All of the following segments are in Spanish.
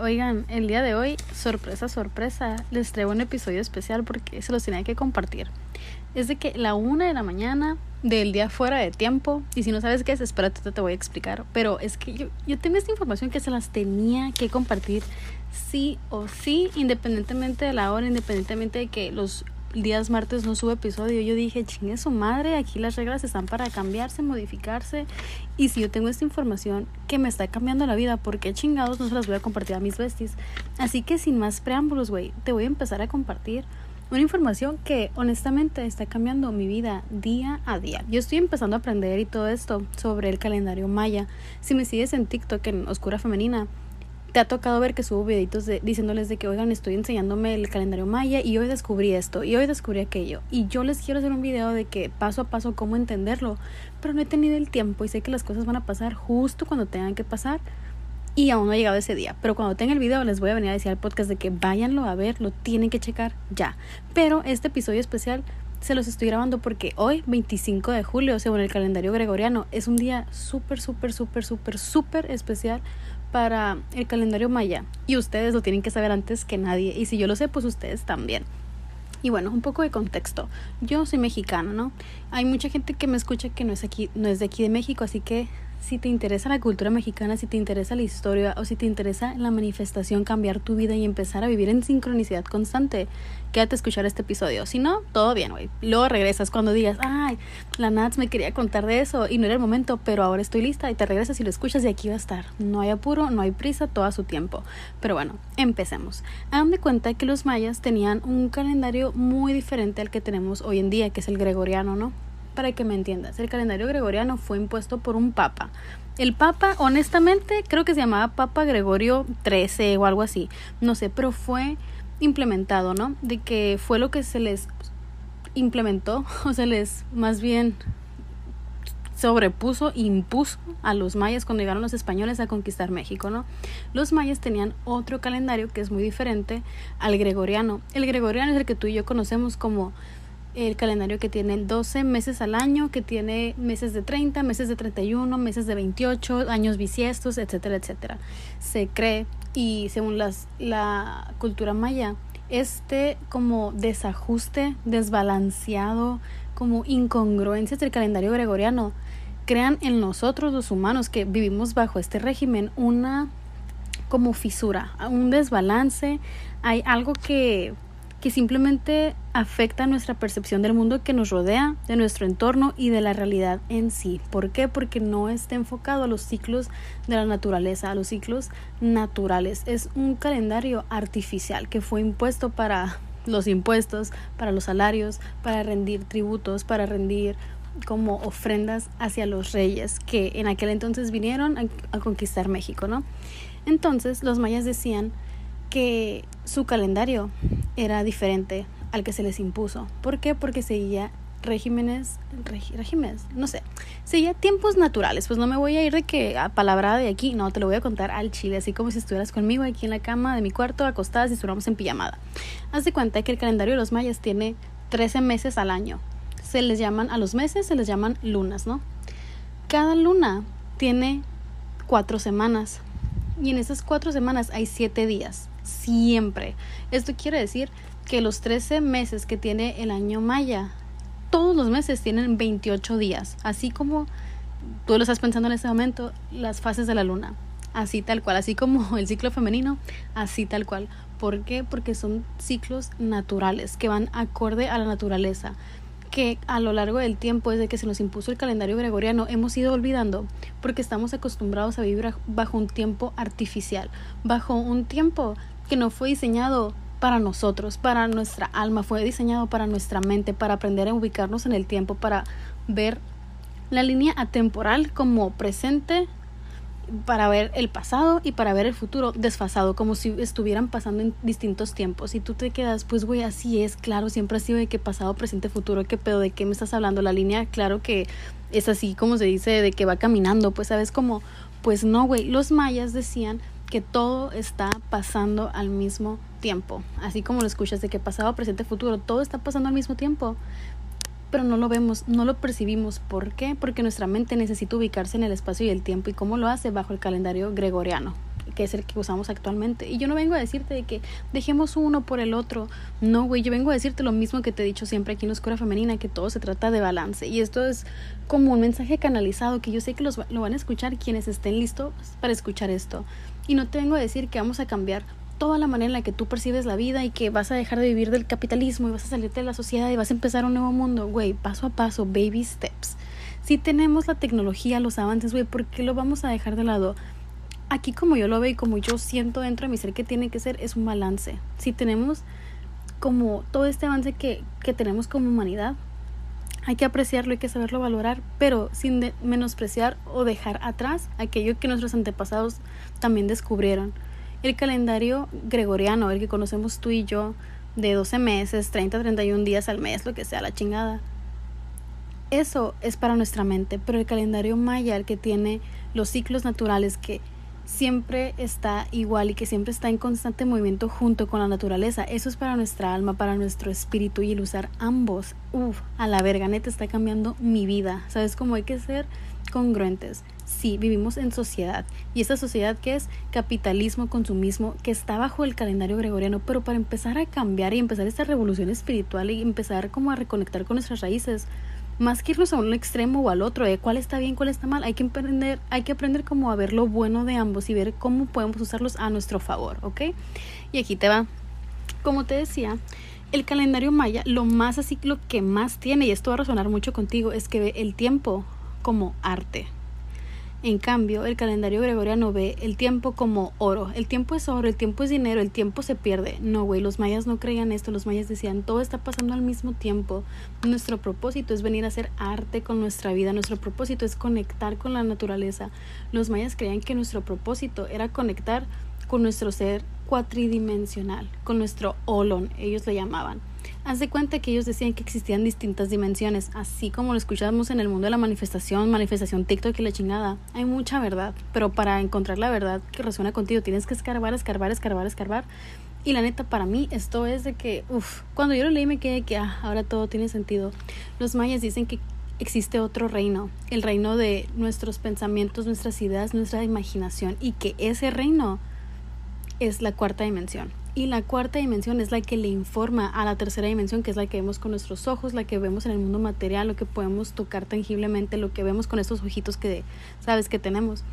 Oigan, el día de hoy, sorpresa, sorpresa, les traigo un episodio especial porque se los tenía que compartir. Es de que la una de la mañana del día fuera de tiempo, y si no sabes qué es, espérate, te voy a explicar. Pero es que yo, yo tengo esta información que se las tenía que compartir sí o sí, independientemente de la hora, independientemente de que los días martes no sube episodio, yo dije, chingue su madre, aquí las reglas están para cambiarse, modificarse. Y si yo tengo esta información que me está cambiando la vida, ¿por qué chingados no se las voy a compartir a mis besties? Así que sin más preámbulos, güey, te voy a empezar a compartir una información que honestamente está cambiando mi vida día a día. Yo estoy empezando a aprender y todo esto sobre el calendario maya. Si me sigues en TikTok en Oscura Femenina, te ha tocado ver que subo videitos de, diciéndoles de que, oigan, estoy enseñándome el calendario maya y hoy descubrí esto y hoy descubrí aquello. Y yo les quiero hacer un video de que paso a paso cómo entenderlo, pero no he tenido el tiempo y sé que las cosas van a pasar justo cuando tengan que pasar y aún no ha llegado ese día. Pero cuando tenga el video les voy a venir a decir al podcast de que váyanlo a ver, lo tienen que checar ya. Pero este episodio especial se los estoy grabando porque hoy, 25 de julio, según el calendario gregoriano, es un día súper, súper, súper, súper, súper especial para el calendario maya y ustedes lo tienen que saber antes que nadie y si yo lo sé pues ustedes también. Y bueno, un poco de contexto. Yo soy mexicana, ¿no? Hay mucha gente que me escucha que no es aquí, no es de aquí de México, así que si te interesa la cultura mexicana, si te interesa la historia o si te interesa la manifestación, cambiar tu vida y empezar a vivir en sincronicidad constante, quédate a escuchar este episodio. Si no, todo bien, güey. Luego regresas cuando digas, ay, la Nats me quería contar de eso y no era el momento, pero ahora estoy lista y te regresas y lo escuchas y aquí va a estar. No hay apuro, no hay prisa, todo a su tiempo. Pero bueno, empecemos. Hagan de cuenta que los mayas tenían un calendario muy diferente al que tenemos hoy en día, que es el gregoriano, ¿no? Para que me entiendas. El calendario gregoriano fue impuesto por un papa. El papa, honestamente, creo que se llamaba Papa Gregorio XIII o algo así. No sé, pero fue implementado, ¿no? De que fue lo que se les implementó, o se les más bien sobrepuso, impuso a los mayas cuando llegaron los españoles a conquistar México, ¿no? Los mayas tenían otro calendario que es muy diferente al gregoriano. El gregoriano es el que tú y yo conocemos como el calendario que tiene 12 meses al año, que tiene meses de 30, meses de 31, meses de 28, años bisiestos, etcétera, etcétera. Se cree y según las, la cultura maya, este como desajuste, desbalanceado, como incongruencias del calendario gregoriano, crean en nosotros los humanos que vivimos bajo este régimen una como fisura, un desbalance, hay algo que que simplemente afecta nuestra percepción del mundo que nos rodea, de nuestro entorno y de la realidad en sí. ¿Por qué? Porque no está enfocado a los ciclos de la naturaleza, a los ciclos naturales. Es un calendario artificial que fue impuesto para los impuestos, para los salarios, para rendir tributos, para rendir como ofrendas hacia los reyes que en aquel entonces vinieron a, conquistar México, ¿no? Entonces los mayas decían que su calendario era diferente al que se les impuso. ¿Por qué? Porque seguía regímenes, regímenes, no sé, seguía tiempos naturales. Pues no me voy a ir de que a palabra de aquí, no, te lo voy a contar al chile, así como si estuvieras conmigo aquí en la cama de mi cuarto, acostadas y estuviéramos en pijamada. Haz de cuenta que el calendario de los mayas tiene 13 meses al año. Se les llaman, a los meses se les llaman lunas, ¿no? Cada luna tiene cuatro semanas. Y en esas cuatro semanas hay siete días siempre. Esto quiere decir que los 13 meses que tiene el año maya, todos los meses tienen 28 días, así como tú lo estás pensando en este momento, las fases de la luna, así tal cual, así como el ciclo femenino, así tal cual. ¿Por qué? Porque son ciclos naturales que van acorde a la naturaleza que a lo largo del tiempo, desde que se nos impuso el calendario gregoriano, hemos ido olvidando porque estamos acostumbrados a vivir bajo un tiempo artificial, bajo un tiempo que no fue diseñado para nosotros, para nuestra alma, fue diseñado para nuestra mente, para aprender a ubicarnos en el tiempo, para ver la línea atemporal como presente, para ver el pasado y para ver el futuro desfasado, como si estuvieran pasando en distintos tiempos. Y tú te quedas, pues güey, así es, claro, siempre ha sido de que pasado, presente, futuro, qué pedo, de qué me estás hablando, la línea, claro que es así como se dice, de que va caminando, pues sabes como, pues no, güey, los mayas decían que todo está pasando al mismo tiempo. Así como lo escuchas de que pasado, presente, futuro, todo está pasando al mismo tiempo. Pero no lo vemos, no lo percibimos. ¿Por qué? Porque nuestra mente necesita ubicarse en el espacio y el tiempo. ¿Y cómo lo hace? Bajo el calendario gregoriano. que es el que usamos actualmente. Y yo no vengo a decirte de que dejemos uno por el otro. No, güey, yo vengo a decirte lo mismo que te he dicho siempre aquí en Escuela Femenina, que todo se trata de balance. Y esto es como un mensaje canalizado que yo sé que los, lo van a escuchar quienes estén listos para escuchar esto. Y no te vengo a decir que vamos a cambiar toda la manera en la que tú percibes la vida y que vas a dejar de vivir del capitalismo y vas a salirte de la sociedad y vas a empezar un nuevo mundo, güey, paso a paso, baby steps. Si tenemos la tecnología, los avances, güey, ¿por qué lo vamos a dejar de lado? Aquí como yo lo veo y como yo siento dentro de mi ser que tiene que ser, es un balance. Si tenemos como todo este avance que, que tenemos como humanidad, hay que apreciarlo, hay que saberlo valorar, pero sin menospreciar o dejar atrás aquello que nuestros antepasados también descubrieron. El calendario gregoriano, el que conocemos tú y yo, de 12 meses, 30, 31 días al mes, lo que sea, la chingada. Eso es para nuestra mente, pero el calendario maya, el que tiene los ciclos naturales que siempre está igual y que siempre está en constante movimiento junto con la naturaleza. Eso es para nuestra alma, para nuestro espíritu y el usar ambos, uff, a la verga, neta está cambiando mi vida. ¿Sabes cómo hay que ser congruentes? Sí, vivimos en sociedad. ¿Y esta sociedad que es? Capitalismo, consumismo, que está bajo el calendario gregoriano. Pero para empezar a cambiar y empezar esta revolución espiritual y empezar como a reconectar con nuestras raíces, más que irnos a un extremo o al otro, de cuál está bien, cuál está mal, hay que aprender, hay que aprender como a ver lo bueno de ambos y ver cómo podemos usarlos a nuestro favor, ¿ok? Y aquí te va. Como te decía, el calendario maya, lo más así, lo que más tiene, y esto va a resonar mucho contigo, es que ve el tiempo como arte. En cambio, el calendario gregoriano ve el tiempo como oro. El tiempo es oro, el tiempo es dinero, el tiempo se pierde. No, güey, los mayas no creían esto. Los mayas decían, todo está pasando al mismo tiempo. Nuestro propósito es venir a hacer arte con nuestra vida. Nuestro propósito es conectar con la naturaleza. Los mayas creían que nuestro propósito era conectar con nuestro ser cuatridimensional, con nuestro olon, ellos le llamaban. Haz de cuenta que ellos decían que existían distintas dimensiones, así como lo escuchamos en el mundo de la manifestación, manifestación TikTok y la chingada. Hay mucha verdad, pero para encontrar la verdad que resuena contigo tienes que escarbar, escarbar, escarbar, escarbar. Y la neta, para mí esto es de que, uff, cuando yo lo leí me quedé que, ah, ahora todo tiene sentido. Los mayas dicen que existe otro reino, el reino de nuestros pensamientos, nuestras ideas, nuestra imaginación, y que ese reino es la cuarta dimensión. Y la cuarta dimensión es la que le informa a la tercera dimensión, que es la que vemos con nuestros ojos, la que vemos en el mundo material, lo que podemos tocar tangiblemente, lo que vemos con estos ojitos que sabes que tenemos.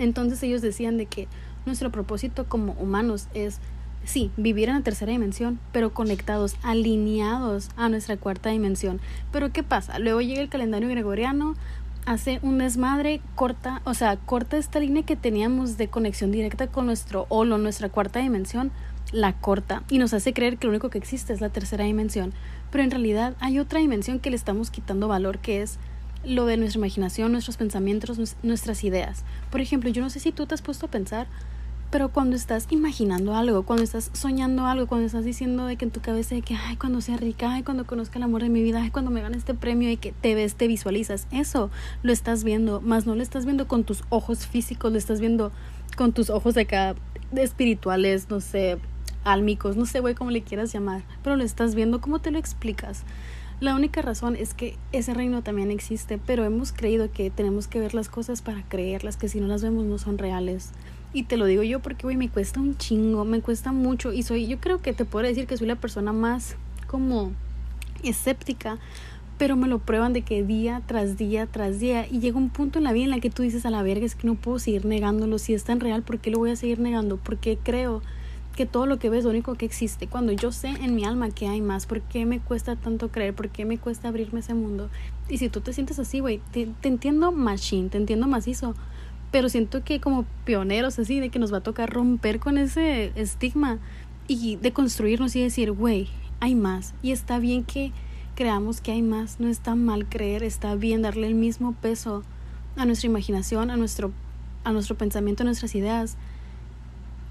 Entonces ellos decían de que nuestro propósito como humanos es, sí, vivir en la tercera dimensión, pero conectados, alineados a nuestra cuarta dimensión. Pero ¿qué pasa? Luego llega el calendario gregoriano, hace un desmadre, corta, o sea, corta esta línea que teníamos de conexión directa con nuestro holo, nuestra cuarta dimensión, la corta y nos hace creer que lo único que existe es la tercera dimensión, pero en realidad hay otra dimensión que le estamos quitando valor que es lo de nuestra imaginación, nuestros pensamientos, nuestras ideas. Por ejemplo, yo no sé si tú te has puesto a pensar, pero cuando estás imaginando algo, cuando estás soñando algo, cuando estás diciendo de que en tu cabeza de que, ay, cuando sea rica, ay, cuando conozca el amor de mi vida, ay, cuando me gane este premio y que te ves, te visualizas, eso lo estás viendo, más no lo estás viendo con tus ojos físicos, lo estás viendo con tus ojos de acá espirituales, no sé, álmicos, no sé, güey, cómo le quieras llamar, pero lo estás viendo, ¿cómo te lo explicas? La única razón es que ese reino también existe, pero hemos creído que tenemos que ver las cosas para creerlas, que si no las vemos no son reales. Y te lo digo yo porque, güey, me cuesta un chingo, me cuesta mucho y soy, yo creo que te puedo decir que soy la persona más como escéptica, pero me lo prueban de que día tras día tras día y llega un punto en la vida en la que tú dices a la verga es que no puedo seguir negándolo, si es tan real, ¿por qué lo voy a seguir negando? Porque creo que todo lo que ves es lo único que existe. Cuando yo sé en mi alma que hay más, ¿por qué me cuesta tanto creer? ¿Por qué me cuesta abrirme ese mundo? Y si tú te sientes así, güey, te, entiendo machine, te entiendo macizo, pero siento que como pioneros así, de que nos va a tocar romper con ese estigma y de construirnos y decir, güey, hay más. Y está bien que creamos que hay más, no está mal creer, está bien darle el mismo peso a nuestra imaginación, a nuestro, a nuestro pensamiento, a nuestras ideas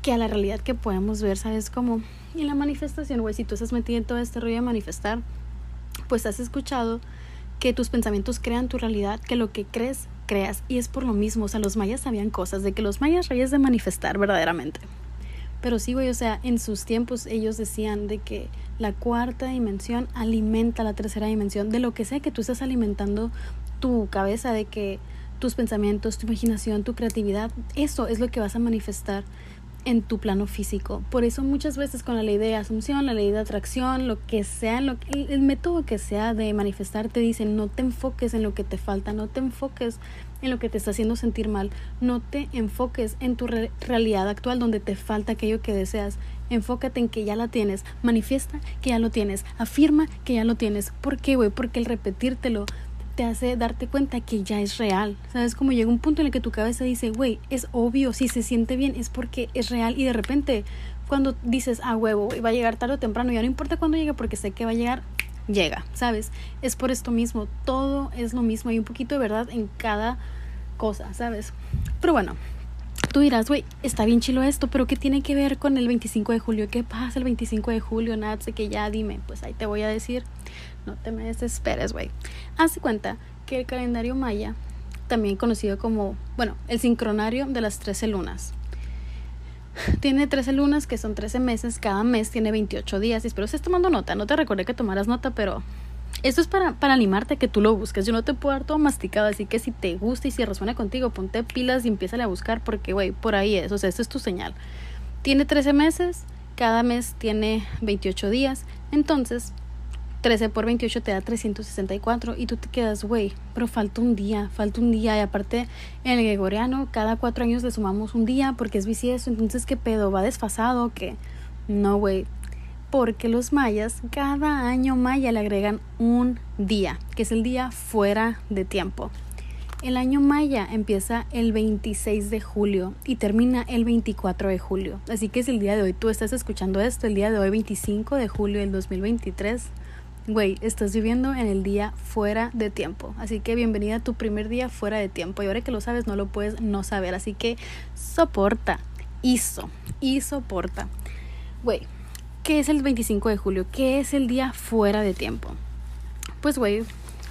que a la realidad que podemos ver, ¿sabes? Como en la manifestación, güey, si tú estás metido en todo este rollo de manifestar, pues has escuchado que tus pensamientos crean tu realidad, que lo que crees, creas. Y es por lo mismo, o sea, los mayas sabían cosas, de que los mayas reyes de manifestar verdaderamente. Pero sí, güey, o sea, en sus tiempos ellos decían de que la cuarta dimensión alimenta la tercera dimensión, de lo que sea que tú estás alimentando tu cabeza, de que tus pensamientos, tu imaginación, tu creatividad, eso es lo que vas a manifestar en tu plano físico. Por eso muchas veces con la ley de asunción, la ley de atracción, lo que sea, lo, el, el método que sea de manifestar, te dicen no te enfoques en lo que te falta, no te enfoques en lo que te está haciendo sentir mal, no te enfoques en tu realidad actual donde te falta aquello que deseas. Enfócate en que ya la tienes, manifiesta que ya lo tienes, afirma que ya lo tienes. ¿Por qué, güey? Porque el repetírtelo te hace darte cuenta que ya es real. ¿Sabes? Como llega un punto en el que tu cabeza dice, güey, es obvio, si se siente bien es porque es real y de repente cuando dices, ah, huevo, va a llegar tarde o temprano, ya no importa cuándo llegue porque sé que va a llegar, llega, ¿sabes? Es por esto mismo, todo es lo mismo, hay un poquito de verdad en cada cosa, ¿sabes? Pero bueno, tú dirás, güey, está bien chilo esto, pero ¿qué tiene que ver con el 25 de julio? ¿Qué pasa el 25 de julio? Nada, sé que ya dime, pues ahí te voy a decir. No te me desesperes, güey. Haz cuenta que el calendario maya, también conocido como, bueno, el sincronario de las 13 lunas. Tiene 13 lunas que son 13 meses, cada mes tiene 28 días. Y espero estés tomando nota, no te recordé que tomaras nota, pero esto es para, para animarte que tú lo busques. Yo no te puedo dar todo masticado, así que si te gusta y si resuena contigo, ponte pilas y empieza a buscar porque, güey, por ahí es. O sea, esta es tu señal. Tiene 13 meses, cada mes tiene 28 días. Entonces, 13 por 28 te da 364 y tú te quedas, güey, pero falta un día, falta un día. Y aparte, en el gregoriano, cada cuatro años le sumamos un día porque es bisiesto. Entonces, ¿qué pedo? ¿Va desfasado? que No, güey, porque los mayas cada año maya le agregan un día, que es el día fuera de tiempo. El año maya empieza el 26 de julio y termina el 24 de julio. Así que es el día de hoy. Tú estás escuchando esto el día de hoy, 25 de julio del 2023. Güey, estás viviendo en el día fuera de tiempo. Así que bienvenida a tu primer día fuera de tiempo. Y ahora que lo sabes, no lo puedes no saber. Así que soporta. Hizo. Y soporta. Güey, ¿Qué es el 25 de julio? ¿Qué es el día fuera de tiempo? Pues, güey,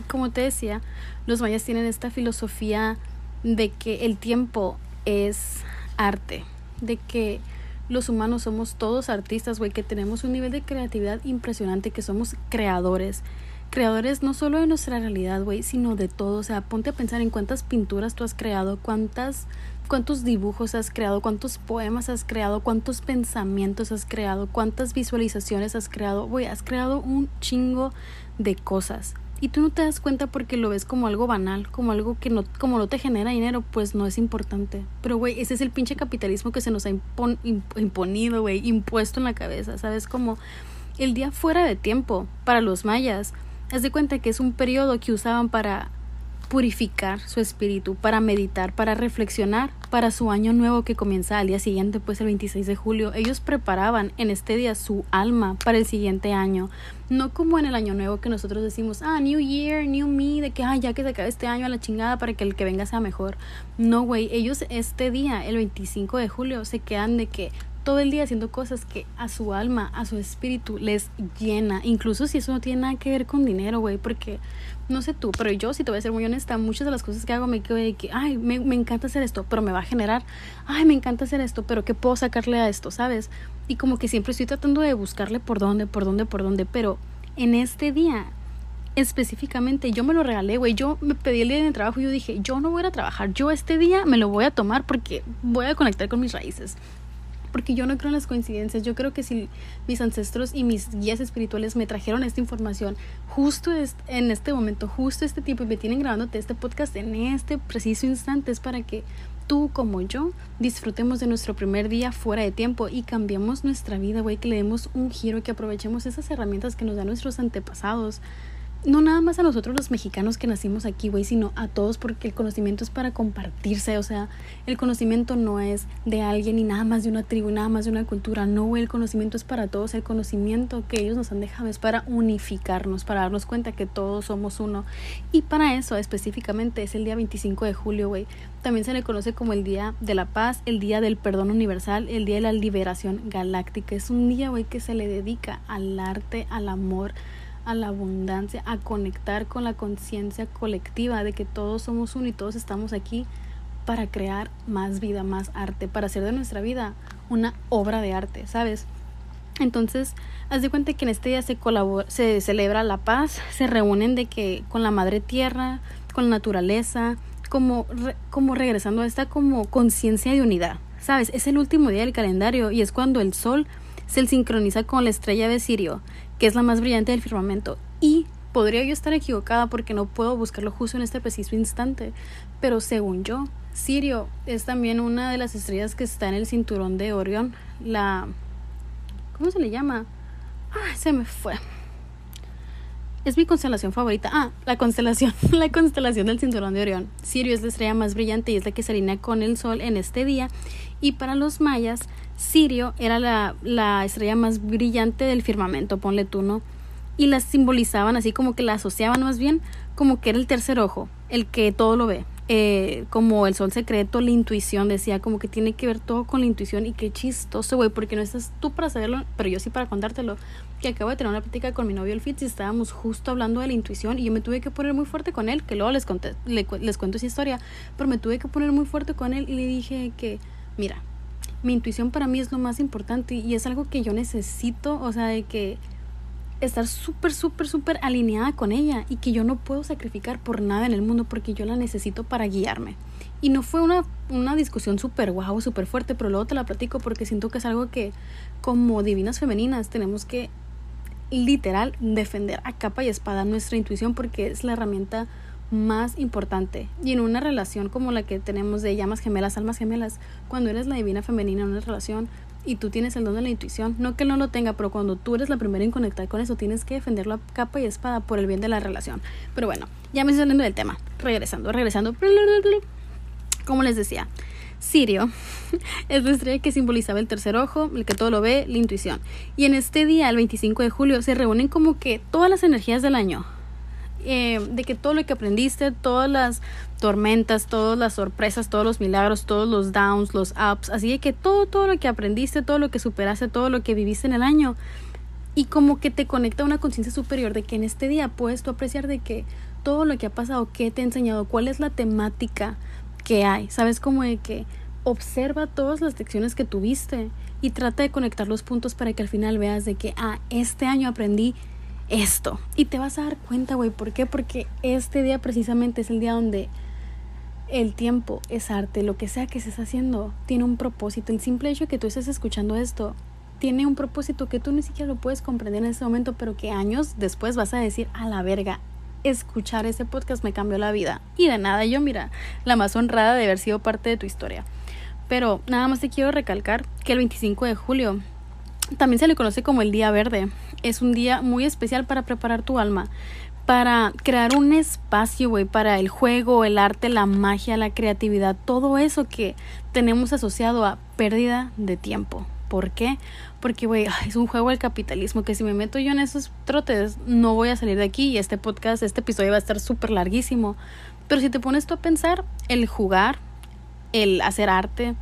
como te decía, los mayas tienen esta filosofía de que el tiempo es arte, de que los humanos somos todos artistas, güey, que tenemos un nivel de creatividad impresionante, que somos creadores. Creadores no solo de nuestra realidad, güey, sino de todo. O sea, ponte a pensar en cuántas pinturas tú has creado, cuántas cuántos dibujos has creado, cuántos poemas has creado, cuántos pensamientos has creado, cuántas visualizaciones has creado. Güey, has creado un chingo de cosas. Y tú no te das cuenta porque lo ves como algo banal, como algo que no, como no te genera dinero, pues no es importante. Pero, güey, ese es el pinche capitalismo que se nos ha imponido, güey, impuesto en la cabeza, ¿sabes? Como el día fuera de tiempo para los mayas. Haz de cuenta que es un periodo que usaban para purificar su espíritu, para meditar, para reflexionar para su año nuevo que comienza al día siguiente, pues el 26 de julio. Ellos preparaban en este día su alma para el siguiente año, no como en el año nuevo que nosotros decimos, ah, New Year, New Me, de que, ah, ya que se acabe este año a la chingada para que el que venga sea mejor. No, güey, ellos este día, el 25 de julio, se quedan de que todo el día haciendo cosas que a su alma, a su espíritu les llena, incluso si eso no tiene nada que ver con dinero, güey, porque no sé tú, pero yo, si te voy a ser muy honesta, muchas de las cosas que hago me quedo de que, ay, me, me encanta hacer esto, pero me va a generar, ay, me encanta hacer esto, pero ¿qué puedo sacarle a esto, sabes? Y como que siempre estoy tratando de buscarle por dónde, por dónde, por dónde, pero en este día específicamente yo me lo regalé, güey. Yo me pedí el día de trabajo y yo dije, yo no voy a trabajar. Yo este día me lo voy a tomar porque voy a conectar con mis raíces porque yo no creo en las coincidencias. Yo creo que si mis ancestros y mis guías espirituales me trajeron esta información justo en este momento, justo este tiempo, y me tienen grabándote este podcast en este preciso instante, es para que tú como yo disfrutemos de nuestro primer día fuera de tiempo y cambiemos nuestra vida, güey, que le demos un giro, que aprovechemos esas herramientas que nos dan nuestros antepasados no nada más a nosotros los mexicanos que nacimos aquí, güey, sino a todos porque el conocimiento es para compartirse, o sea, el conocimiento no es de alguien y nada más de una tribu, nada más de una cultura, no, güey, el conocimiento es para todos, el conocimiento que ellos nos han dejado es para unificarnos, para darnos cuenta que todos somos uno y para eso específicamente es el día 25 de julio, güey. También se le conoce como el Día de la Paz, el Día del Perdón Universal, el Día de la Liberación Galáctica. Es un día, güey, que se le dedica al arte, al amor, a la abundancia, a conectar con la conciencia colectiva de que todos somos uno y todos estamos aquí para crear más vida, más arte, para hacer de nuestra vida una obra de arte, ¿sabes? Entonces, haz de cuenta que en este día se celebra la paz, se reúnen de que con la madre tierra, con la naturaleza, como, como regresando a esta como conciencia de unidad. ¿Sabes? Es el último día del calendario y es cuando el sol se sincroniza con la estrella de Sirio, que es la más brillante del firmamento. Y podría yo estar equivocada porque no puedo buscarlo justo en este preciso instante, pero según yo, Sirio es también una de las estrellas que está en el cinturón de Orión, la... ¿Cómo se le llama? Ah, se me fue. Es mi constelación favorita. Ah, la constelación, la constelación del cinturón de Orión. Sirio es la estrella más brillante y es la que se alinea con el Sol en este día. Y para los mayas, Sirio era la, la estrella más brillante del firmamento, ponle tú, ¿no? Y la simbolizaban así como que la asociaban más bien como que era el tercer ojo, el que todo lo ve. Eh, como el sol secreto, la intuición, decía como que tiene que ver todo con la intuición y qué chistoso, güey, porque no estás tú para saberlo, pero yo sí para contártelo, que acabo de tener una plática con mi novio el Fitz y estábamos justo hablando de la intuición y yo me tuve que poner muy fuerte con él, que luego les, conté, les cuento esa historia, pero me tuve que poner muy fuerte con él y le dije que, mira, mi intuición para mí es lo más importante y es algo que yo necesito, o sea, de que estar súper, súper, súper alineada con ella y que yo no puedo sacrificar por nada en el mundo porque yo la necesito para guiarme. Y no fue una, una discusión súper guau, súper fuerte, pero luego te la platico porque siento que es algo que como divinas femeninas tenemos que literal defender a capa y espada nuestra intuición porque es la herramienta más importante. Y en una relación como la que tenemos de llamas gemelas, almas gemelas, cuando eres la divina femenina en una relación, y tú tienes el don de la intuición. No que no lo tenga, pero cuando tú eres la primera en conectar con eso, tienes que defenderlo a capa y espada por el bien de la relación. Pero bueno, ya me estoy saliendo del tema. Regresando, regresando. Como les decía, Sirio es la estrella que simbolizaba el tercer ojo, el que todo lo ve, la intuición. Y en este día, el 25 de julio, se reúnen como que todas las energías del año. Eh, de que todo lo que aprendiste, todas las tormentas, todas las sorpresas, todos los milagros, todos los downs, los ups, así de que todo, todo lo que aprendiste, todo lo que superaste, todo lo que viviste en el año, y como que te conecta a una conciencia superior de que en este día puedes tú apreciar de que todo lo que ha pasado, qué te ha enseñado, cuál es la temática que hay, sabes como de que observa todas las lecciones que tuviste y trata de conectar los puntos para que al final veas de que, ah, este año aprendí esto. Y te vas a dar cuenta, güey, ¿por qué? Porque este día precisamente es el día donde el tiempo es arte, lo que sea que estés haciendo tiene un propósito. El simple hecho de que tú estés escuchando esto tiene un propósito que tú ni siquiera lo puedes comprender en ese momento, pero que años después vas a decir, a la verga, escuchar ese podcast me cambió la vida. Y de nada, yo mira, la más honrada de haber sido parte de tu historia. Pero nada más te quiero recalcar que el 25 de julio también se le conoce como el Día Verde. Es un día muy especial para preparar tu alma, para crear un espacio, güey, para el juego, el arte, la magia, la creatividad, todo eso que tenemos asociado a pérdida de tiempo. ¿Por qué? Porque, güey, es un juego del capitalismo que si me meto yo en esos trotes no voy a salir de aquí y este podcast, este episodio va a estar súper larguísimo. Pero si te pones tú a pensar, el jugar, el hacer arte,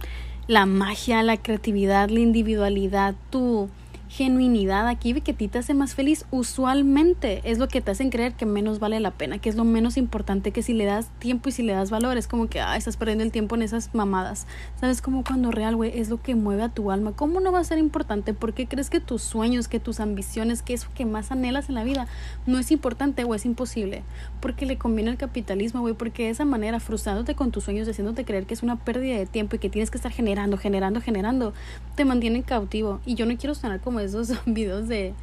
la magia, la creatividad, la individualidad, tu genuinidad aquí que ti te hace más feliz, usualmente es lo que te hacen creer que menos vale la pena, que es lo menos importante que si le das tiempo y si le das valor, es como que ah, estás perdiendo el tiempo en esas mamadas. ¿Sabes? Como cuando real, güey, es lo que mueve a tu alma. ¿Cómo no va a ser importante? ¿Por qué crees que tus sueños, que tus ambiciones, que eso que más anhelas en la vida no es importante o es imposible? Porque le conviene el capitalismo, güey, porque de esa manera, frustrándote con tus sueños, haciéndote creer que es una pérdida de tiempo y que tienes que estar generando, generando, generando, te mantienen cautivo. Y yo no quiero sonar como esos videos de,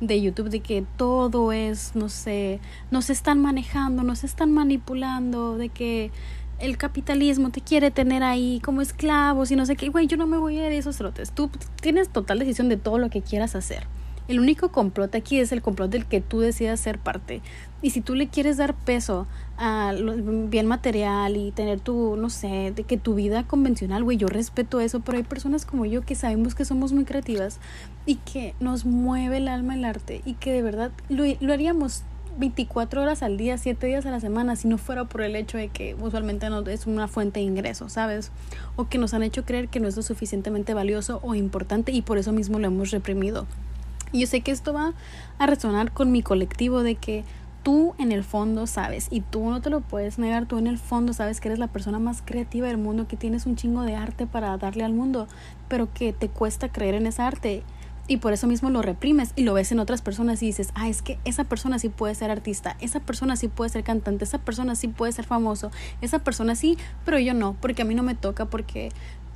de YouTube de que todo es, no sé, nos están manejando, nos están manipulando, de que el capitalismo te quiere tener ahí como esclavos y no sé qué, güey, yo no me voy a ir de esos trotes. Tú tienes total decisión de todo lo que quieras hacer. El único complot aquí es el complot del que tú decidas ser parte. Y si tú le quieres dar peso a bien material y tener tu, no sé, de que tu vida convencional, güey, yo respeto eso, pero hay personas como yo que sabemos que somos muy creativas y que nos mueve el alma el arte y que de verdad lo, lo haríamos 24 horas al día, 7 días a la semana, si no fuera por el hecho de que usualmente no es una fuente de ingreso, ¿sabes? O que nos han hecho creer que no es lo suficientemente valioso o importante y por eso mismo lo hemos reprimido. Y yo sé que esto va a resonar con mi colectivo de que tú en el fondo sabes, y tú no te lo puedes negar, tú en el fondo sabes que eres la persona más creativa del mundo, que tienes un chingo de arte para darle al mundo, pero que te cuesta creer en esa arte. Y por eso mismo lo reprimes y lo ves en otras personas y dices, ah, es que esa persona sí puede ser artista, esa persona sí puede ser cantante, esa persona sí puede ser famoso, esa persona sí, pero yo no, porque a mí no me toca, porque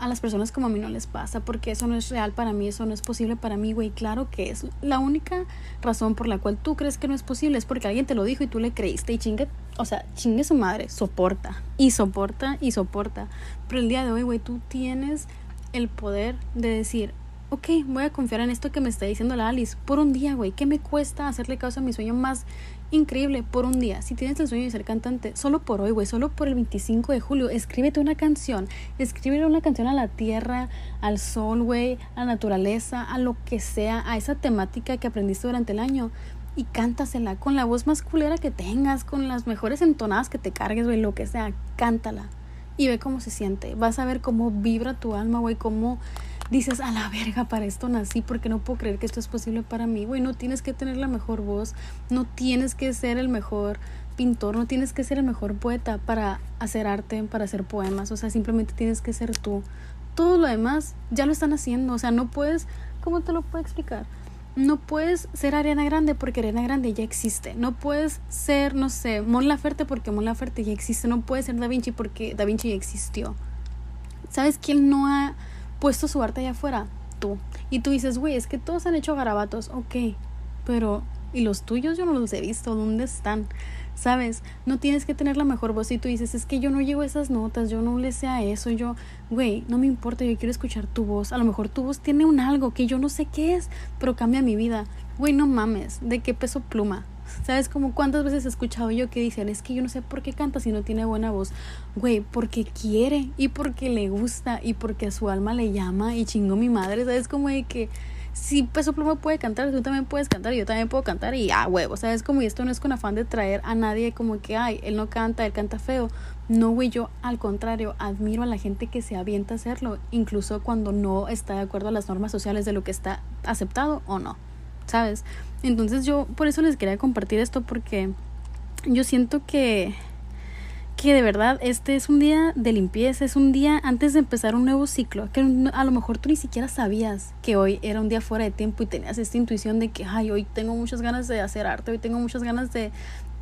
a las personas como a mí no les pasa, porque eso no es real para mí, eso no es posible para mí, güey. Claro que es. La única razón por la cual tú crees que no es posible es porque alguien te lo dijo y tú le creíste y chingue, o sea, chingue su madre, soporta y soporta y soporta. Pero el día de hoy, güey, tú tienes el poder de decir, ok, voy a confiar en esto que me está diciendo la Alice por un día, güey. ¿Qué me cuesta hacerle caso a mi sueño más increíble por un día? Si tienes el sueño de ser cantante, solo por hoy, güey, solo por el 25 de julio, escríbete una canción. Escríbele una canción a la tierra, al sol, güey, a la naturaleza, a lo que sea, a esa temática que aprendiste durante el año. Y cántasela con la voz más culera que tengas, con las mejores entonadas que te cargues, güey, lo que sea, cántala. Y ve cómo se siente. Vas a ver cómo vibra tu alma, güey, cómo dices, a la verga, para esto nací, porque no puedo creer que esto es posible para mí, güey, no tienes que tener la mejor voz, no tienes que ser el mejor pintor, no tienes que ser el mejor poeta para hacer arte, para hacer poemas, o sea, simplemente tienes que ser tú. Todo lo demás ya lo están haciendo, o sea, no puedes, ¿cómo te lo puedo explicar? No puedes ser Ariana Grande porque Ariana Grande ya existe. No puedes ser, no sé, Mon Laferte porque Mon Laferte ya existe. No puedes ser Da Vinci porque Da Vinci ya existió. ¿Sabes quién no ha puesto su arte allá afuera, tú. Y tú dices, güey, es que todos han hecho garabatos, ok, pero ¿y los tuyos? Yo no los he visto, ¿dónde están? ¿Sabes? No tienes que tener la mejor voz y tú dices, es que yo no llego a esas notas, yo no le sé a eso, yo, güey, no me importa, yo quiero escuchar tu voz. A lo mejor tu voz tiene un algo que yo no sé qué es, pero cambia mi vida. Güey, no mames, ¿de qué peso pluma? ¿Sabes como cuántas veces he escuchado yo que dicen, es que yo no sé por qué canta si no tiene buena voz? Güey, porque quiere y porque le gusta y porque a su alma le llama y chingo mi madre, ¿sabes? Como de que si Peso Pluma puede cantar, tú también puedes cantar yo también puedo cantar y ah, huevo, ¿sabes? Como y esto no es con afán de traer a nadie como que, ay, él no canta, él canta feo. No, güey, yo al contrario, admiro a la gente que se avienta a hacerlo, incluso cuando no está de acuerdo a las normas sociales de lo que está aceptado o no. ¿sabes? Entonces yo por eso les quería compartir esto porque yo siento que que de verdad este es un día de limpieza, es un día antes de empezar un nuevo ciclo, que a lo mejor tú ni siquiera sabías que hoy era un día fuera de tiempo y tenías esta intuición de que, ay, hoy tengo muchas ganas de hacer arte, hoy tengo muchas ganas de,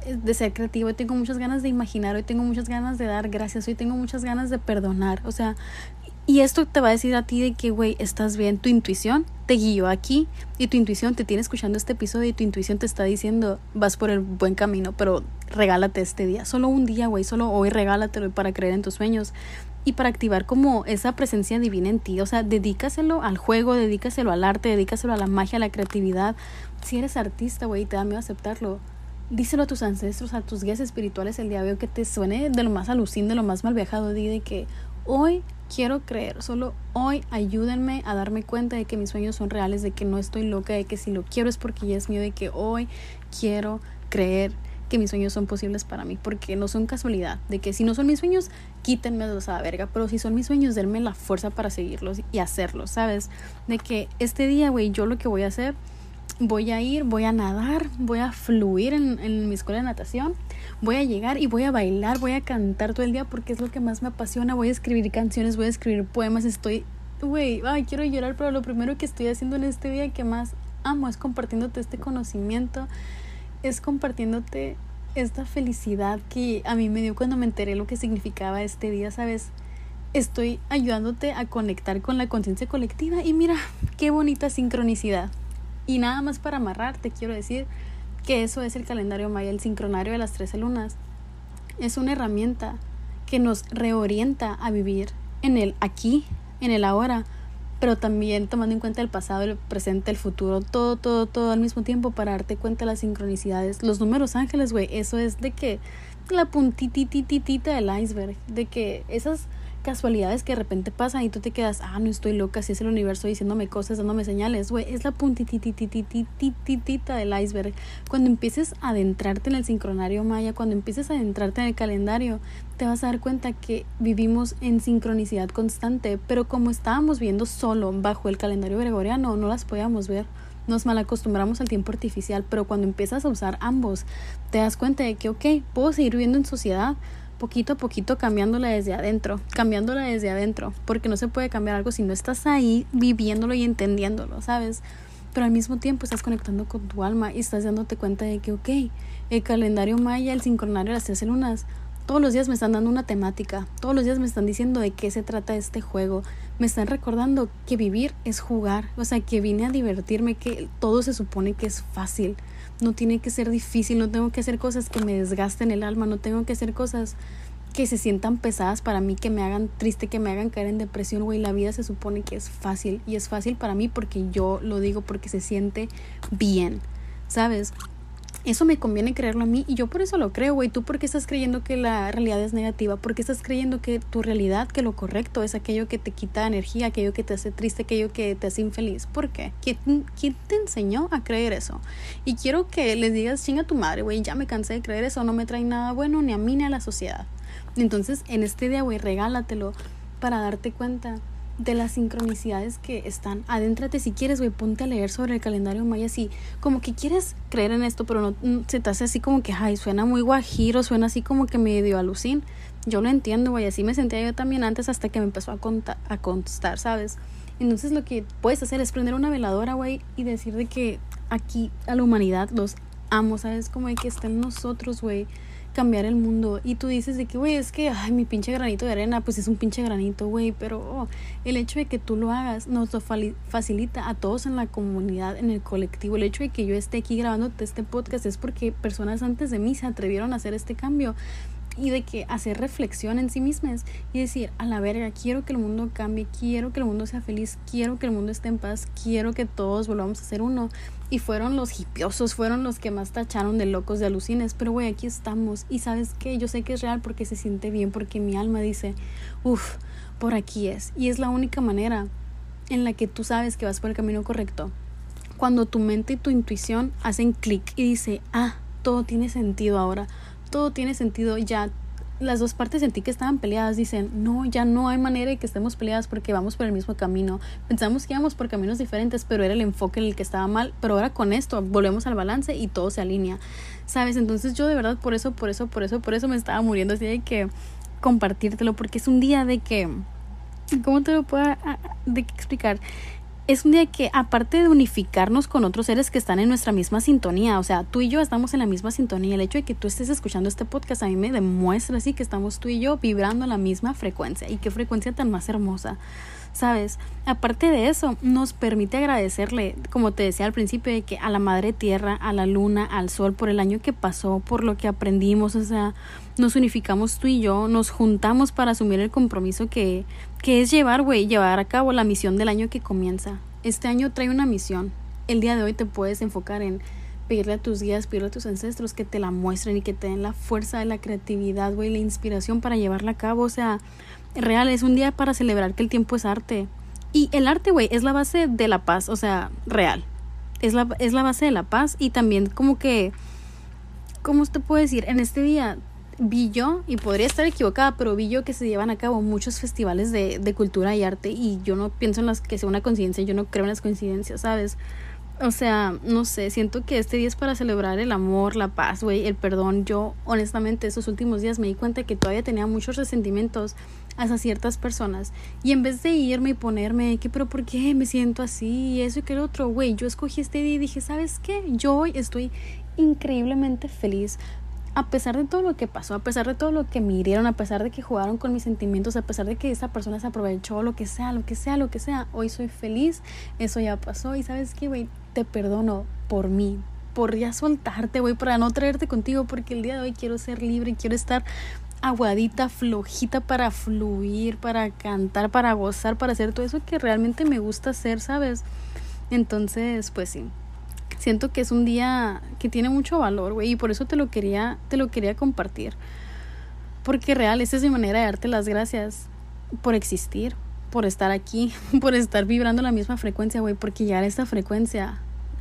de ser creativo, hoy tengo muchas ganas de imaginar, hoy tengo muchas ganas de dar gracias, hoy tengo muchas ganas de perdonar, o sea, y esto te va a decir a ti de que, güey, estás bien, tu intuición te guió aquí y tu intuición te tiene escuchando este episodio y tu intuición te está diciendo, vas por el buen camino, pero regálate este día, solo un día, güey, solo hoy regálatelo para creer en tus sueños y para activar como esa presencia divina en ti, o sea, dedícaselo al juego, dedícaselo al arte, dedícaselo a la magia, a la creatividad. Si eres artista, güey, te da miedo aceptarlo. Díselo a tus ancestros, a tus guías espirituales el día de que te suene de lo más alucin, de lo más mal viajado, di de que hoy quiero creer, solo hoy ayúdenme a darme cuenta de que mis sueños son reales, de que no estoy loca, de que si lo quiero es porque ya es mío, de que hoy quiero creer que mis sueños son posibles para mí, porque no son casualidad, de que si no son mis sueños, quítenme de esa verga, pero si son mis sueños, denme la fuerza para seguirlos y hacerlos, ¿sabes? De que este día, güey, yo lo que voy a hacer voy a ir, voy a nadar, voy a fluir en, mi escuela de natación, voy a llegar y voy a bailar, voy a cantar todo el día porque es lo que más me apasiona, voy a escribir canciones, voy a escribir poemas, estoy, güey, ay, quiero llorar, pero lo primero que estoy haciendo en este día que más amo es compartiéndote este conocimiento, es compartiéndote esta felicidad que a mí me dio cuando me enteré lo que significaba este día, ¿sabes? Estoy ayudándote a conectar con la conciencia colectiva y mira, qué bonita sincronicidad. Y nada más para amarrar, te quiero decir que eso es el calendario maya, el sincronario de las 13 lunas. Es una herramienta que nos reorienta a vivir en el aquí, en el ahora, pero también tomando en cuenta el pasado, el presente, el futuro, todo, todo, todo al mismo tiempo para darte cuenta de las sincronicidades. Los números ángeles, güey, eso es de que la puntitititita del iceberg, de que esas casualidades que de repente pasan y tú te quedas, ah, no estoy loca, si es el universo diciéndome cosas, dándome señales, güey, es la puntitititititita del iceberg. Cuando empieces a adentrarte en el sincronario maya, cuando empieces a adentrarte en el calendario, te vas a dar cuenta que vivimos en sincronicidad constante, pero como estábamos viendo solo bajo el calendario gregoriano, no las podíamos ver. Nos malacostumbramos al tiempo artificial, pero cuando empiezas a usar ambos, te das cuenta de que, ok, puedo seguir viviendo en sociedad, poquito a poquito cambiándola desde adentro, cambiándola desde adentro, porque no se puede cambiar algo si no estás ahí viviéndolo y entendiéndolo, ¿sabes? pero al mismo tiempo estás conectando con tu alma y estás dándote cuenta de que, ok, el calendario maya, el sincronario, las tres lunas, todos los días me están dando una temática, todos los días me están diciendo de qué se trata este juego, me están recordando que vivir es jugar, o sea, que vine a divertirme, que todo se supone que es fácil, no tiene que ser difícil, no tengo que hacer cosas que me desgasten el alma, no tengo que hacer cosas que se sientan pesadas para mí, que me hagan triste, que me hagan caer en depresión, güey, la vida se supone que es fácil y es fácil para mí porque yo lo digo porque se siente bien, ¿sabes? Eso me conviene creerlo a mí y yo por eso lo creo, güey. ¿Tú por qué estás creyendo que la realidad es negativa? ¿Por qué estás creyendo que tu realidad, que lo correcto es aquello que te quita energía, aquello que te hace triste, aquello que te hace infeliz? ¿Por qué? ¿Quién, quién te enseñó a creer eso? Y quiero que les digas, chinga tu madre, güey, ya me cansé de creer eso, no me trae nada bueno ni a mí ni a la sociedad. Entonces, en este día, güey, regálatelo para darte cuenta de las sincronicidades que están. Adéntrate si quieres, güey, ponte a leer sobre el calendario maya así, como que quieres creer en esto, pero no se te hace así como que, ay, suena muy guajiro, suena así como que medio alucin. Yo lo entiendo, güey, así me sentía yo también antes hasta que me empezó a, contar, a constar, ¿sabes? Entonces lo que puedes hacer es prender una veladora, güey, y decir de que aquí a la humanidad los amo, ¿sabes? Como de que estén nosotros, güey cambiar el mundo. Y tú dices de que, güey, es que, ay, mi pinche granito de arena, pues es un pinche granito, güey. Pero oh, el hecho de que tú lo hagas nos lo facilita a todos en la comunidad, en el colectivo. El hecho de que yo esté aquí grabándote este podcast es porque personas antes de mí se atrevieron a hacer este cambio y de que hacer reflexión en sí mismas y decir, a la verga, quiero que el mundo cambie, quiero que el mundo sea feliz, quiero que el mundo esté en paz, quiero que todos volvamos a ser uno. Y fueron los hipiosos, fueron los que más tacharon de locos, de alucines, pero güey, aquí estamos. Y sabes qué, yo sé que es real porque se siente bien, porque mi alma dice, uff, por aquí es. Y es la única manera en la que tú sabes que vas por el camino correcto. Cuando tu mente y tu intuición hacen clic y dice, ah, todo tiene sentido ahora todo tiene sentido, ya las dos partes sentí que estaban peleadas, dicen, no, ya no hay manera de que estemos peleadas porque vamos por el mismo camino. Pensamos que íbamos por caminos diferentes, pero era el enfoque en el que estaba mal, pero ahora con esto volvemos al balance y todo se alinea. ¿Sabes? Entonces yo de verdad por eso, por eso, por eso, por eso me estaba muriendo, así de que compartírtelo porque es un día de que ¿cómo te lo puedo de explicar? Es día que aparte de unificarnos con otros seres que están en nuestra misma sintonía, o sea, tú y yo estamos en la misma sintonía, el hecho de que tú estés escuchando este podcast a mí me demuestra así que estamos tú y yo vibrando en la misma frecuencia y qué frecuencia tan más hermosa. ¿Sabes? Aparte de eso, nos permite agradecerle, como te decía al principio, de que a la madre tierra, a la luna, al sol, por el año que pasó, por lo que aprendimos, o sea, nos unificamos tú y yo, nos juntamos para asumir el compromiso que, que es llevar, güey, llevar a cabo la misión del año que comienza. Este año trae una misión. El día de hoy te puedes enfocar en pedirle a tus guías, pedirle a tus ancestros que te la muestren y que te den la fuerza, la creatividad, güey, la inspiración para llevarla a cabo. O sea, real, es un día para celebrar que el tiempo es arte. Y el arte, güey, es la base de la paz, o sea, real. Es la, es la base de la paz y también como que, ¿cómo te puedo decir? En este día vi yo, y podría estar equivocada, pero vi yo que se llevan a cabo muchos festivales de, de cultura y arte y yo no pienso en las que sea una coincidencia, yo no creo en las coincidencias, ¿sabes? O sea, no sé, siento que este día es para celebrar el amor, la paz, güey, el perdón. Yo, honestamente, esos últimos días me di cuenta que todavía tenía muchos resentimientos hacia ciertas personas. Y en vez de irme y ponerme que, pero ¿por qué me siento así? Y eso y que el otro, güey, yo escogí este día y dije, ¿sabes qué? Yo hoy estoy increíblemente feliz a pesar de todo lo que pasó, a pesar de todo lo que me hirieron, a pesar de que jugaron con mis sentimientos, a pesar de que esa persona se aprovechó, lo que sea, lo que sea, lo que sea, hoy soy feliz, eso ya pasó. Y sabes qué, güey, te perdono por mí, por ya soltarte, güey, para no traerte contigo, porque el día de hoy quiero ser libre, quiero estar aguadita, flojita para fluir, para cantar, para gozar, para hacer todo eso que realmente me gusta hacer, ¿sabes? Entonces, pues sí siento que es un día que tiene mucho valor, güey, y por eso te lo quería, te lo quería compartir. Porque real, esta es mi manera de darte las gracias por existir, por estar aquí, por estar vibrando la misma frecuencia, güey, porque llegar a esta frecuencia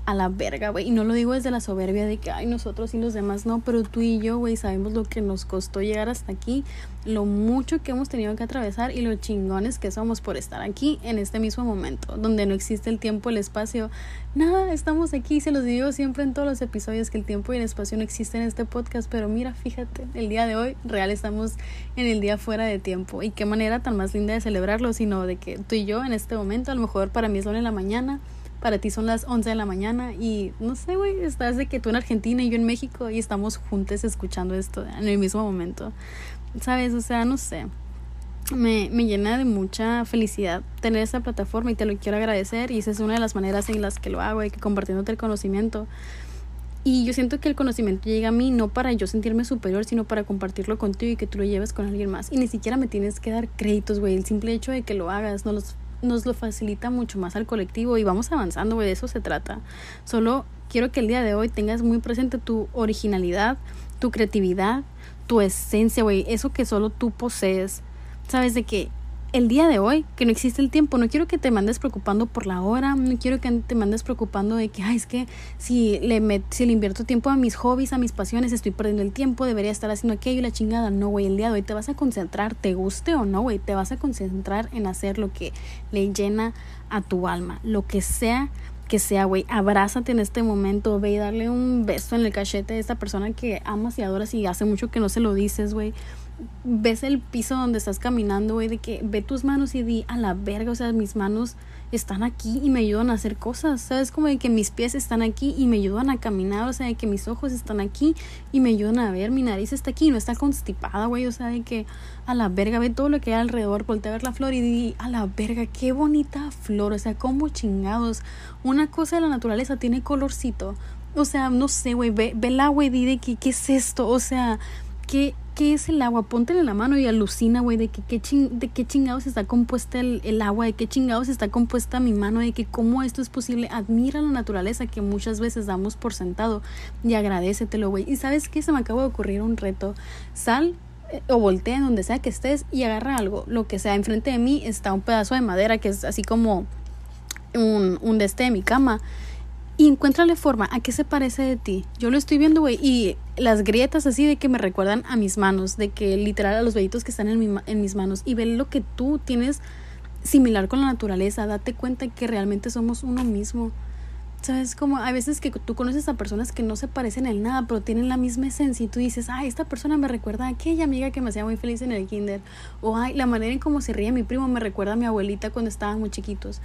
a la verga, güey. Y no lo digo desde la soberbia de que, ay, nosotros y los demás no, pero tú y yo, güey, sabemos lo que nos costó llegar hasta aquí, lo mucho que hemos tenido que atravesar y lo chingones que somos por estar aquí en este mismo momento, donde no existe el tiempo, el espacio. Nada, estamos aquí, se los digo siempre en todos los episodios que el tiempo y el espacio no existen en este podcast, pero mira, fíjate, el día de hoy, real, estamos en el día fuera de tiempo. Y qué manera tan más linda de celebrarlo, sino de que tú y yo en este momento, a lo mejor para mí es la en la mañana para ti son las 11 de la mañana y no sé, güey, estás de que tú en Argentina y yo en México y estamos juntos escuchando esto en el mismo momento. ¿Sabes? O sea, no sé. Me, me llena de mucha felicidad tener esta plataforma y te lo quiero agradecer y esa es una de las maneras en las que lo hago y que compartiéndote el conocimiento y yo siento que el conocimiento llega a mí no para yo sentirme superior, sino para compartirlo contigo y que tú lo lleves con alguien más. Y ni siquiera me tienes que dar créditos, güey. El simple hecho de que lo hagas nos, nos lo facilita mucho más al colectivo y vamos avanzando, güey. De eso se trata. Solo quiero que el día de hoy tengas muy presente tu originalidad, tu creatividad, tu esencia, güey. Eso que solo tú posees. Sabes de que el día de hoy, que no existe el tiempo, no quiero que te mandes preocupando por la hora, no quiero que te mandes preocupando de que, ay, es que si le, si le invierto tiempo a mis hobbies, a mis pasiones, estoy perdiendo el tiempo, debería estar haciendo aquello y la chingada. No, güey, el día de hoy te vas a concentrar, te guste o no, güey, te vas a concentrar en hacer lo que le llena a tu alma, lo que sea que sea, güey, abrázate en este momento, ve y darle un beso en el cachete a esta persona que amas y adoras y hace mucho que no se lo dices, güey ves el piso donde estás caminando, güey, de que ve tus manos y di a la verga, o sea, mis manos están aquí y me ayudan a hacer cosas, ¿sabes? Como de que mis pies están aquí y me ayudan a caminar, o sea, de que mis ojos están aquí y me ayudan a ver, mi nariz está aquí, no está constipada, güey, o sea, de que a la verga, ve todo lo que hay alrededor, voltea a ver la flor y di a la verga, qué bonita flor, o sea, como chingados, una cosa de la naturaleza tiene colorcito, o sea, no sé, güey, ve, ve el agua y di de que, ¿qué es esto? O sea, ¿qué qué es el agua, póntele en la mano y alucina, güey, de que qué de qué chingados está compuesta el, el, agua, de qué chingados está compuesta mi mano, de que cómo esto es posible. Admira la naturaleza que muchas veces damos por sentado y agradecetelo, güey. Y sabes qué, se me acaba de ocurrir un reto. Sal eh, o voltea donde sea que estés y agarra algo, lo que sea. Enfrente de mí está un pedazo de madera que es así como un, un deste de mi cama y encuéntrale forma. ¿A qué se parece de ti? Yo lo estoy viendo, güey. Y las grietas así de que me recuerdan a mis manos. De que literal a los vellitos que están en, mi, en mis manos. Y ve lo que tú tienes similar con la naturaleza. Date cuenta que realmente somos uno mismo. ¿Sabes? Como hay veces que tú conoces a personas que no se parecen en nada, pero tienen la misma esencia. Y tú dices, ay, esta persona me recuerda a aquella amiga que me hacía muy feliz en el kinder. O ay, la manera en cómo se ríe mi primo me recuerda a mi abuelita cuando estaban muy chiquitos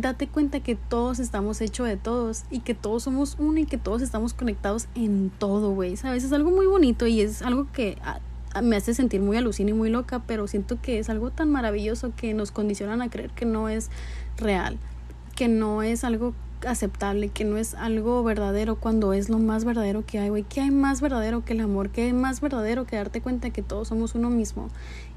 date cuenta que todos estamos hechos de todos y que todos somos uno y que todos estamos conectados en todo, güey. ¿Sabes? Es algo muy bonito y es algo que ah, ah, me hace sentir muy alucina y muy loca, pero siento que es algo tan maravilloso que nos condicionan a creer que no es real, que no es algo aceptable, que no es algo verdadero cuando es lo más verdadero que hay, güey. ¿Qué hay más verdadero que el amor? ¿Qué hay más verdadero que darte cuenta que todos somos uno mismo?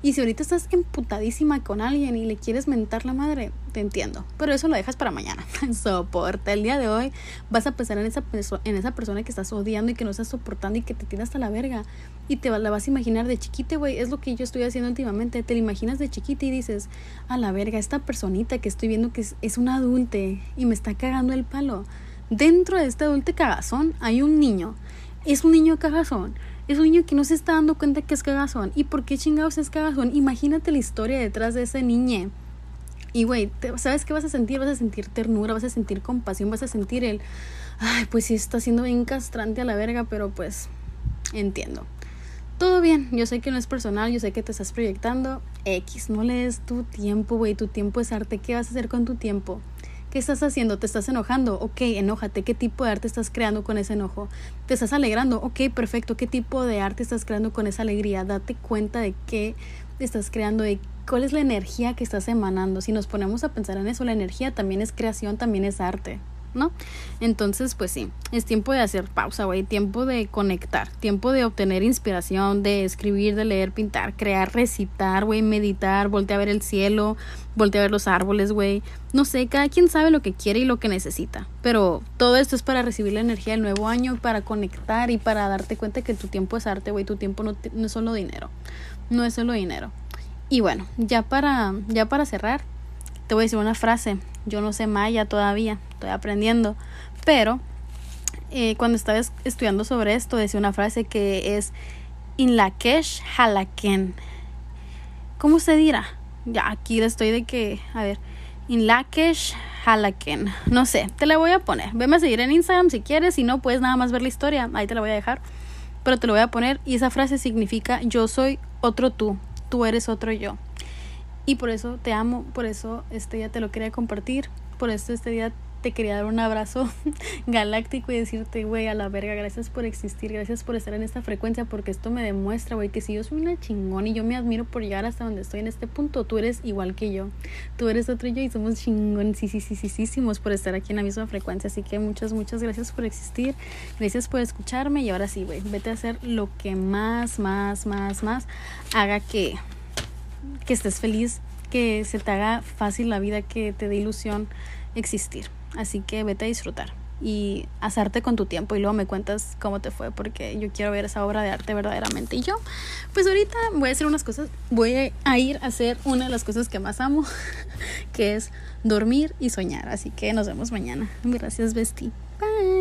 Y si ahorita estás emputadísima con alguien y le quieres mentar la madre, te entiendo. Pero eso lo dejas para mañana. Soporta. El día de hoy vas a pensar en esa, en esa persona que estás odiando y que no estás soportando y que te tiene hasta la verga. Y te la vas a imaginar de chiquita, güey. Es lo que yo estoy haciendo últimamente. Te la imaginas de chiquita y dices, a la verga, esta personita que estoy viendo que es, es un adulte y me está cagando el palo. Dentro de este adulte cagazón hay un niño. Es un niño cagazón es un niño que no se está dando cuenta que es cagazón. ¿Y por qué chingados es cagazón? Imagínate la historia detrás de ese niño. Y güey, ¿sabes qué vas a sentir? Vas a sentir ternura, vas a sentir compasión, vas a sentir el, ay, pues sí está siendo bien castrante a la verga, pero pues entiendo. Todo bien, yo sé que no es personal, yo sé que te estás proyectando. X, no le des tu tiempo, güey, tu tiempo es arte. ¿Qué vas a hacer con tu tiempo? ¿Qué estás haciendo? ¿Te estás enojando? Ok, enójate. ¿Qué tipo de arte estás creando con ese enojo? ¿Te estás alegrando? Ok, perfecto. ¿Qué tipo de arte estás creando con esa alegría? Date cuenta de qué estás creando, de cuál es la energía que estás emanando. Si nos ponemos a pensar en eso, la energía también es creación, también es arte. ¿No? Entonces, pues sí, es tiempo de hacer pausa, güey, tiempo de conectar, tiempo de obtener inspiración, de escribir, de leer, pintar, crear, recitar, güey, meditar, voltear a ver el cielo, voltear a ver los árboles, güey. No sé, cada quien sabe lo que quiere y lo que necesita, pero todo esto es para recibir la energía del nuevo año, para conectar y para darte cuenta que tu tiempo es arte, güey, tu tiempo no, no es solo dinero, no es solo dinero. Y bueno, ya para, ya para cerrar, te voy a decir una frase. Yo no sé maya todavía, estoy aprendiendo, pero eh, cuando estaba estudiando sobre esto decía una frase que es In Lakesh Halaken. ¿Cómo se dirá? Ya aquí estoy de que, a ver, In Lakesh Halaken. No sé, te la voy a poner. Veme a seguir en Instagram si quieres, si no puedes nada más ver la historia, ahí te la voy a dejar. Pero te lo voy a poner y esa frase significa yo soy otro tú, tú eres otro yo. Y por eso te amo, por eso este día te lo quería compartir, por eso este día te quería dar un abrazo galáctico y decirte, güey, a la verga, gracias por existir, gracias por estar en esta frecuencia, porque esto me demuestra, güey, que si yo soy una chingón y yo me admiro por llegar hasta donde estoy en este punto, tú eres igual que yo, tú eres otro yo y somos chingón, sí, sí, sí, sí, sí, sí, por estar aquí en la misma frecuencia. Así que muchas, muchas gracias por existir, gracias por escucharme y ahora sí, güey, vete a hacer lo que más, más, más, más haga que, que estés feliz, que se te haga fácil la vida, que te dé ilusión existir. Así que vete a disfrutar y hacerte con tu tiempo y luego me cuentas cómo te fue porque yo quiero ver esa obra de arte verdaderamente. Y yo, pues ahorita voy a hacer unas cosas, voy a ir a hacer una de las cosas que más amo, que es dormir y soñar. Así que nos vemos mañana. Gracias, Besti. Bye.